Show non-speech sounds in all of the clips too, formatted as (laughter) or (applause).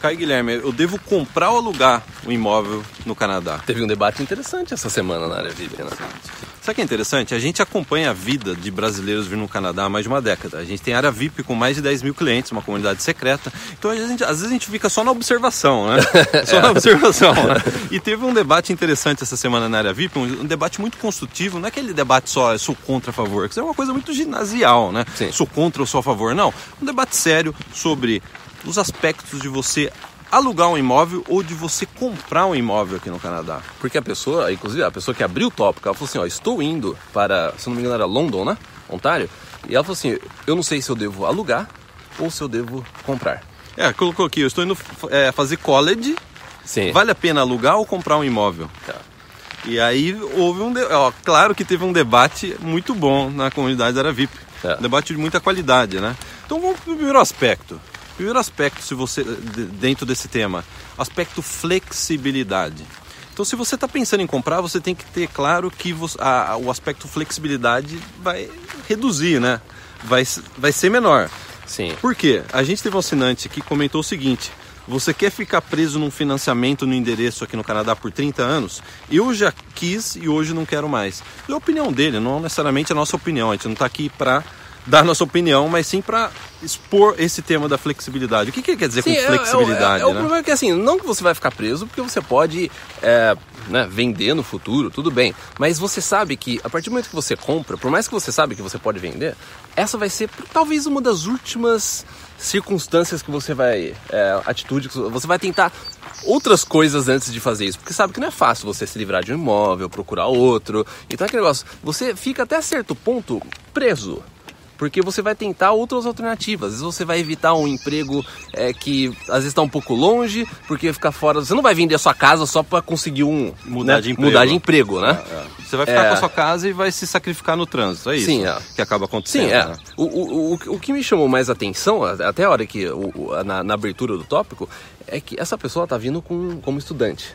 Caio Guilherme, eu devo comprar ou alugar um imóvel no Canadá? Teve um debate interessante essa semana na área VIP, né? Sabe o que é interessante? A gente acompanha a vida de brasileiros vindo no Canadá há mais de uma década. A gente tem área VIP com mais de 10 mil clientes, uma comunidade secreta. Então, às vezes, às vezes a gente fica só na observação, né? (laughs) Só na observação. Né? E teve um debate interessante essa semana na área VIP, um, um debate muito construtivo. Não é aquele debate só sou contra a favor, que isso é uma coisa muito ginasial, né? Sim. Sou contra ou sou a favor. Não. Um debate sério sobre os aspectos de você alugar um imóvel ou de você comprar um imóvel aqui no Canadá. Porque a pessoa, inclusive a pessoa que abriu o tópico, ela falou assim, ó, estou indo para, se não me engano era London, né? Ontário. E ela falou assim, eu não sei se eu devo alugar ou se eu devo comprar. É, colocou aqui, eu estou indo é, fazer college, Sim. vale a pena alugar ou comprar um imóvel? Tá. E aí houve um, ó, claro que teve um debate muito bom na comunidade da área VIP, É. um debate de muita qualidade, né? Então vamos para o primeiro aspecto. Primeiro aspecto, se você de- dentro desse tema, aspecto flexibilidade. Então, se você está pensando em comprar, você tem que ter claro que você- a- a- o aspecto flexibilidade vai reduzir, né? Vai, vai ser menor. Sim. Por quê? A gente teve um assinante que comentou o seguinte: você quer ficar preso num financiamento no endereço aqui no Canadá por 30 anos? Eu já quis e hoje não quero mais. É a opinião dele, não necessariamente a nossa opinião. A gente não está aqui para dar nossa opinião, mas sim para expor esse tema da flexibilidade. O que, que ele quer dizer Sim, com é- flexibilidade? é, é, o né? problema é que assim, não que você vai ficar preso, porque você pode é, né, vender no futuro, tudo bem. Mas você sabe que a partir do momento que você compra, por mais que você sabe que você pode vender, essa vai ser talvez uma das últimas circunstâncias que você vai. É, atitude, que você vai tentar outras coisas antes de fazer isso. Porque sabe que não é fácil você se livrar de um imóvel, procurar outro. Então é aquele negócio, você fica até certo ponto preso. Porque você vai tentar outras alternativas. Às vezes você vai evitar um emprego é, que às vezes está um pouco longe, porque ficar fora. Você não vai vender a sua casa só para conseguir um. Mudar né, de emprego. Mudar de emprego, né? Você vai ficar É. com a sua casa e vai se sacrificar no trânsito, é isso Sim, é. que acaba acontecendo. Sim, é. né? O, o, o, o que me chamou mais atenção, até a hora que, na, na abertura do tópico, é que essa pessoa tá vindo com, como estudante.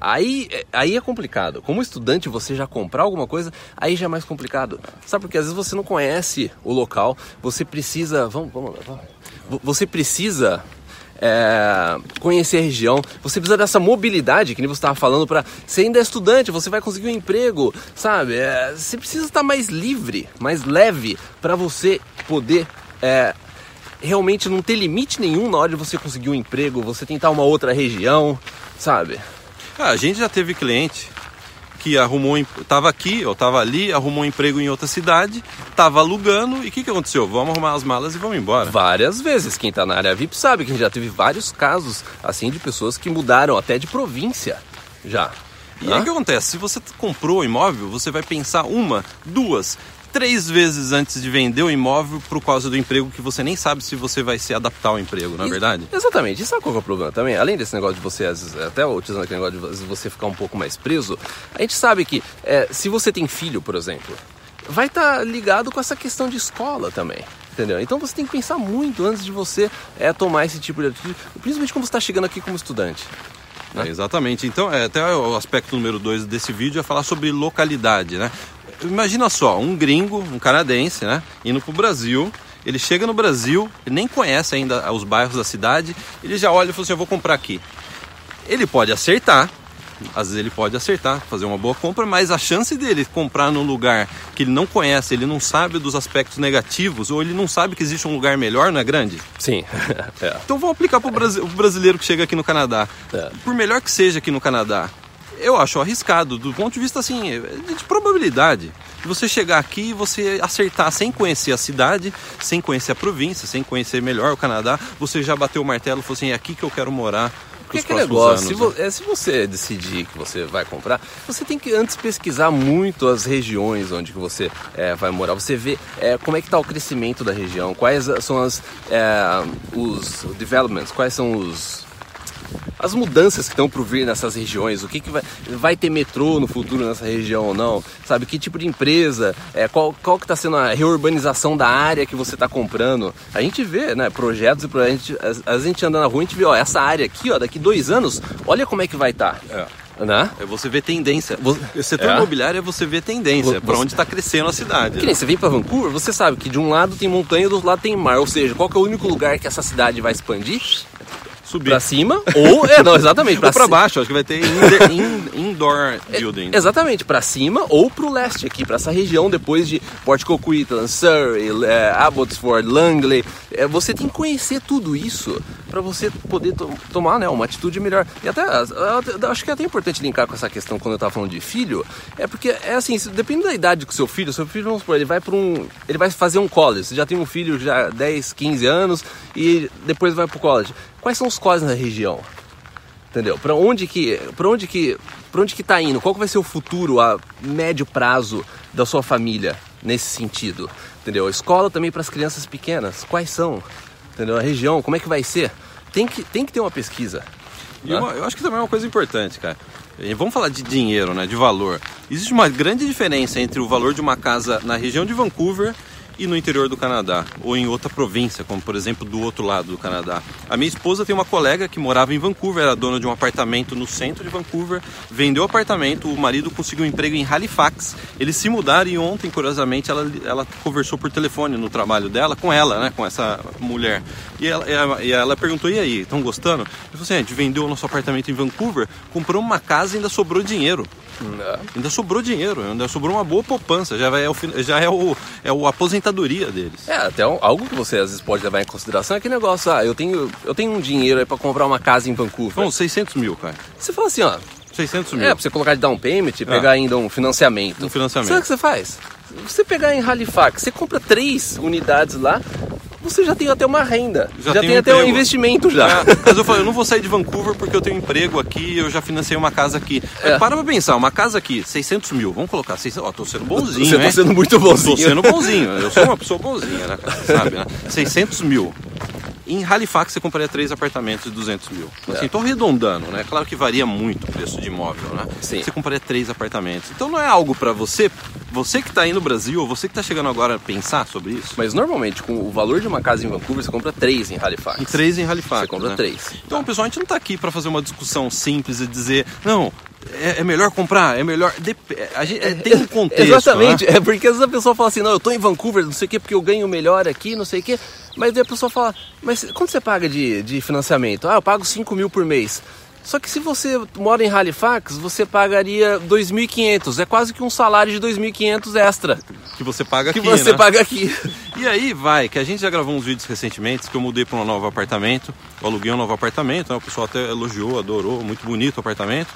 Aí, aí é complicado. Como estudante, você já comprar alguma coisa, aí já é mais complicado. Sabe, porque às vezes você não conhece o local, você precisa. Vamos, vamos vamos. Vo- Você precisa é, conhecer a região, você precisa dessa mobilidade que nem você estava falando para você ainda é estudante, você vai conseguir um emprego, sabe? É, você precisa estar mais livre, mais leve para você poder é, realmente não ter limite nenhum na hora de você conseguir um emprego, você tentar uma outra região, sabe? Ah, a gente já teve cliente que arrumou, em- tava aqui ou tava ali, arrumou um emprego em outra cidade, tava alugando e o que, que aconteceu? Vamos arrumar as malas e vamos embora. Várias vezes. Quem tá na área VIP sabe que a gente já teve vários casos assim de pessoas que mudaram até de província já. E aí Hã? o que acontece? Se você comprou o imóvel, você vai pensar uma, duas, três vezes antes de vender o imóvel por causa do emprego que você nem sabe se você vai se adaptar ao emprego, não é verdade? Exatamente. E sabe qual que é o problema também? Além desse negócio de você, até utilizando aquele negócio de você ficar um pouco mais preso, a gente sabe que é, se você tem filho, por exemplo, vai estar ligado com essa questão de escola também. Entendeu? Então você tem que pensar muito antes de você é, tomar esse tipo de atitude, principalmente quando você está chegando aqui como estudante. É, exatamente. Então, é, até o aspecto número dois desse vídeo é falar sobre localidade, né? Imagina só, um gringo, um canadense, né? Indo pro Brasil, ele chega no Brasil, ele nem conhece ainda os bairros da cidade, ele já olha e fala assim, eu vou comprar aqui. Ele pode acertar, às vezes ele pode acertar, fazer uma boa compra, mas a chance dele comprar num lugar que ele não conhece, ele não sabe dos aspectos negativos, ou ele não sabe que existe um lugar melhor, não é grande? Sim. (laughs) é. Então vamos aplicar para o brasileiro que chega aqui no Canadá. É. Por melhor que seja aqui no Canadá, eu acho arriscado, do ponto de vista assim, de probabilidade. De você chegar aqui e você acertar sem conhecer a cidade, sem conhecer a província, sem conhecer melhor o Canadá, você já bateu o martelo e falou assim, é aqui que eu quero morar. Porque nos aquele negócio, se, anos, vo- é, se você decidir que você vai comprar, você tem que antes pesquisar muito as regiões onde que você é, vai morar. Você vê é, como é que está o crescimento da região, quais são as, é, os developments, quais são os as mudanças que estão por vir nessas regiões, o que, que vai, vai ter metrô no futuro nessa região ou não, sabe? Que tipo de empresa, é, qual, qual que está sendo a reurbanização da área que você está comprando. A gente vê, né, projetos e projetos, a gente anda na rua e a gente vê, ó, essa área aqui, ó, daqui dois anos, olha como é que vai estar. É. Né? É você ver tendência. Você- O setor É. imobiliário é você ver tendência, Você- para onde está crescendo a cidade. Que nem você vem pra Vancouver, você sabe que de um lado tem montanha e do outro lado tem mar. Ou seja, qual é o único lugar que essa cidade vai expandir? Subir. Pra cima ou... (laughs) É, não, exatamente. Ou para ci- baixo, acho que vai ter inder- (laughs) in- indoor building. Exatamente, pra cima ou pro leste aqui, pra essa região depois de Port Coquitlam, Surrey, é, Abbotsford, Langley. É, você tem que conhecer tudo isso pra você poder to- tomar né, uma atitude melhor. E até, acho que é até importante linkar com essa questão quando eu tava falando de filho, é porque é assim, depende da idade do seu filho, seu filho, vamos supor, ele vai para um, ele vai fazer um college, você já tem um filho já 10, 15 anos e depois vai pro college. Quais são os colleges na região? Entendeu? Para onde que, para onde que, para onde que tá indo? Qual que vai ser o futuro a médio prazo da sua família nesse sentido? Entendeu? Escola também para as crianças pequenas, quais são? Entendeu? A região, como é que vai ser? Tem que, tem que ter uma pesquisa. E uma- eu acho que também é uma coisa importante, cara. Vamos falar de dinheiro, né? De valor. Existe uma grande diferença entre o valor de uma casa na região de Vancouver e no interior do Canadá, ou em outra província, como por exemplo do outro lado do Canadá. A minha esposa tem uma colega que morava em Vancouver, era dona de um apartamento no centro de Vancouver, vendeu o apartamento, o marido conseguiu um emprego em Halifax. Eles se mudaram e ontem, curiosamente, ela, ela conversou por telefone no trabalho dela com ela, né? Com essa mulher. E ela, e ela- perguntou: e aí, estão gostando? Ele falou assim: "É, a gente vendeu o nosso apartamento em Vancouver, comprou uma casa e ainda sobrou dinheiro. Ainda sobrou dinheiro, ainda sobrou uma boa poupança, já, vai, é, o, já é, o, é o aposentadoria deles. É, até um- algo que você às vezes pode levar em consideração é aquele negócio, ah, eu tenho, eu tenho um dinheiro aí para comprar uma casa em Vancouver. Bom, 600 mil, cara. Você fala assim, ó, 600 mil. é, pra você colocar de down payment e pegar ainda um financiamento. Um financiamento. Sabe o que você faz? Você pegar em Halifax, você compra três unidades lá, você já tem até uma renda. Já Já, tem tem, um até um investimento já. É, mas eu falei, eu não vou sair de Vancouver porque eu tenho emprego aqui, eu já financei uma casa aqui. É. Para pra pensar, uma casa aqui, 600 mil, vamos colocar 600, ó, tô sendo bonzinho, Você hein? tá sendo muito bonzinho. Tô sendo bonzinho, eu sou uma pessoa bonzinha, né, cara? Sabe, né? 600 mil. Em Halifax você compraria três apartamentos de 200 mil. Assim, É. tô arredondando, né? Claro que varia muito o preço de imóvel, né? Sim. Você compraria três apartamentos. Então não é algo pra você, você que tá aí no Brasil, ou você que tá chegando agora a pensar sobre isso. Mas normalmente, com o valor de uma casa em Vancouver, você compra três em Halifax. Em três em Halifax. Você compra né? três. Então, pessoal, a gente não tá aqui para fazer uma discussão simples e dizer, não, é, é melhor comprar, é melhor. Dep- a gente, é, tem um (laughs) contexto. Exatamente, né? é porque às vezes a pessoa fala assim, não, eu tô em Vancouver, não sei o que, porque eu ganho melhor aqui, não sei o que. Mas daí a pessoa fala, mas quanto você paga de, de financiamento? Ah, eu pago 5 mil por mês. Só que se você mora em Halifax, você pagaria 2.500. É quase que um salário de 2.500 extra Que você paga que aqui. você né? paga aqui. E aí vai, que a gente já gravou uns vídeos recentemente que eu mudei para um novo apartamento. Eu aluguei um novo apartamento, né? o pessoal até elogiou, adorou, muito bonito o apartamento.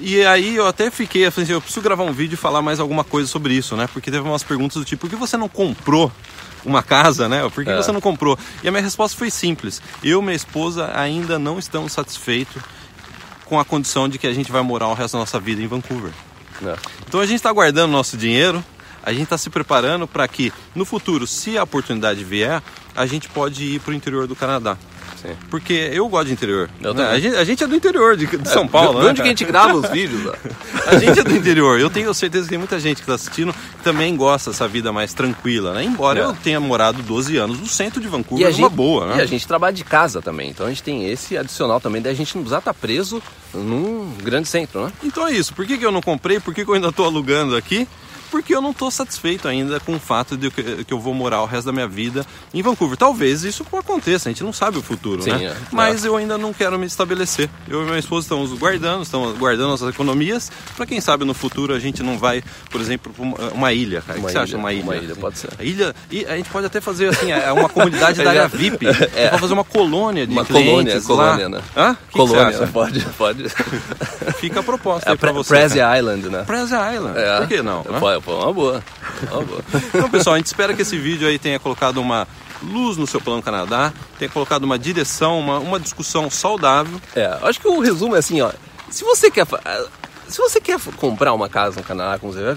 E aí eu até fiquei, eu falei assim, eu preciso gravar um vídeo e falar mais alguma coisa sobre isso, né? Porque teve umas perguntas do tipo, por que você não comprou uma casa, né? Por que É. você não comprou? E a minha resposta foi simples. Eu e minha esposa ainda não estamos satisfeitos com a condição de que a gente vai morar o resto da nossa vida em Vancouver. Não. Então a gente está guardando nosso dinheiro, a gente está se preparando para que no futuro, se a oportunidade vier, a gente pode ir para o interior do Canadá. Sim. Porque eu gosto de interior. Eu né? a, gente, a gente é do interior de, de São Paulo, De né? onde que a gente grava os vídeos? ó? (laughs) A gente é do interior. Eu tenho certeza que tem muita gente que está assistindo que também gosta dessa vida mais tranquila, né? Embora É. eu tenha morado 12 anos no centro de Vancouver, a, numa gente, boa, né? e a gente trabalha de casa também, então a gente tem esse adicional também, daí a gente não precisa estar preso num grande centro, né? Então é isso. Por que, que eu não comprei? Por que, que eu ainda estou alugando aqui? Porque eu não estou satisfeito ainda com o fato de que que eu vou morar o resto da minha vida em Vancouver. Talvez isso aconteça, a gente não sabe o futuro, Sim, né? é. Mas eu ainda não quero me estabelecer. Eu e minha esposa estamos guardando, estamos guardando nossas economias para quem sabe no futuro a gente não vai, por exemplo, para uma, ilha, cara. O Uma que você acha ilha, uma ilha? uma ilha, pode ser. A ilha, e a gente pode até fazer assim, é uma comunidade (laughs) da área VIP. (laughs) A gente pode fazer uma colônia de Uma clientes colônia, colônia, lá. né? Hã? O que que Colônia, acha? pode, pode. Fica a proposta É aí pra Pre- você. Prezi. Island, né? Prezi Island. É. Por que não? né? Pô, uma boa. Uma boa. Então, pessoal, a gente espera que esse vídeo aí tenha colocado uma luz no seu plano Canadá, tenha colocado uma direção, uma, uma discussão saudável. É, acho que o resumo é assim, ó. Se você quer, fa- se você quer comprar uma casa no Canadá com você,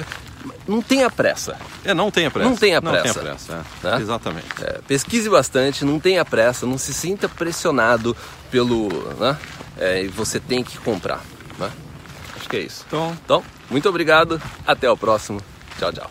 não tenha pressa. É, não tenha pressa. Não tenha Não pressa. tenha pressa, é. Né? Exatamente. É, pesquise bastante, não tenha pressa, não se sinta pressionado pelo, né? É, e você tem que comprar, né? Acho que é isso. Então, Então, muito obrigado, até o próximo. 找找。